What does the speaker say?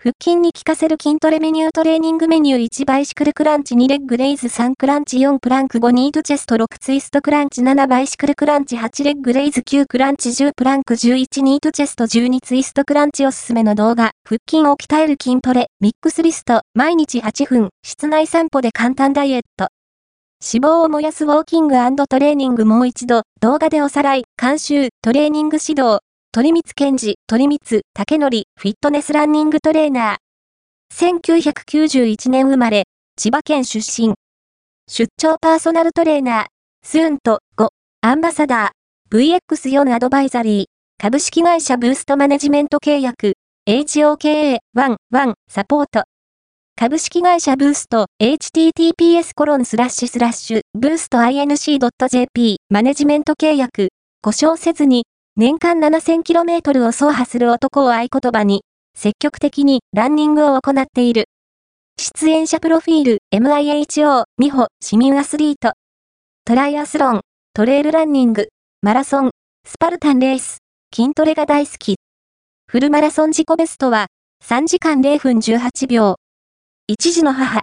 腹筋に効かせる筋トレメニュートレーニングメニュー1バイシクルクランチ2レッグレイズ3クランチ4プランク5ニードチェスト6ツイストクランチ7バイシクルクランチ8レッグレイズ9クランチ10プランク11ニードチェスト12ツイストクランチおすすめの動画、腹筋を鍛える筋トレ、ミックスリスト、毎日8分、室内散歩で簡単ダイエット。脂肪を燃やすウォーキングトレーニングもう一度、動画でおさらい、監修、トレーニング指導、鳥光健治、鳥光、竹則、フィットネスランニングトレーナー。1991年生まれ、千葉県出身。出張パーソナルトレーナー、スーンと5、アンバサダー、VX4 アドバイザリー、株式会社ブーストマネジメント契約、HOKA11 サポート。株式会社ブースト、https コロンスラッシュスラッシュ、ブースト inc.jp、マネジメント契約、故障せずに、年間 7000km を走破する男を合言葉に、積極的にランニングを行っている。出演者プロフィール、MIHO、美穂、市民アスリート。トライアスロン、トレイルランニング、マラソン、スパルタンレース、筋トレが大好き。フルマラソン自己ベストは、3時間0分18秒。一児の母、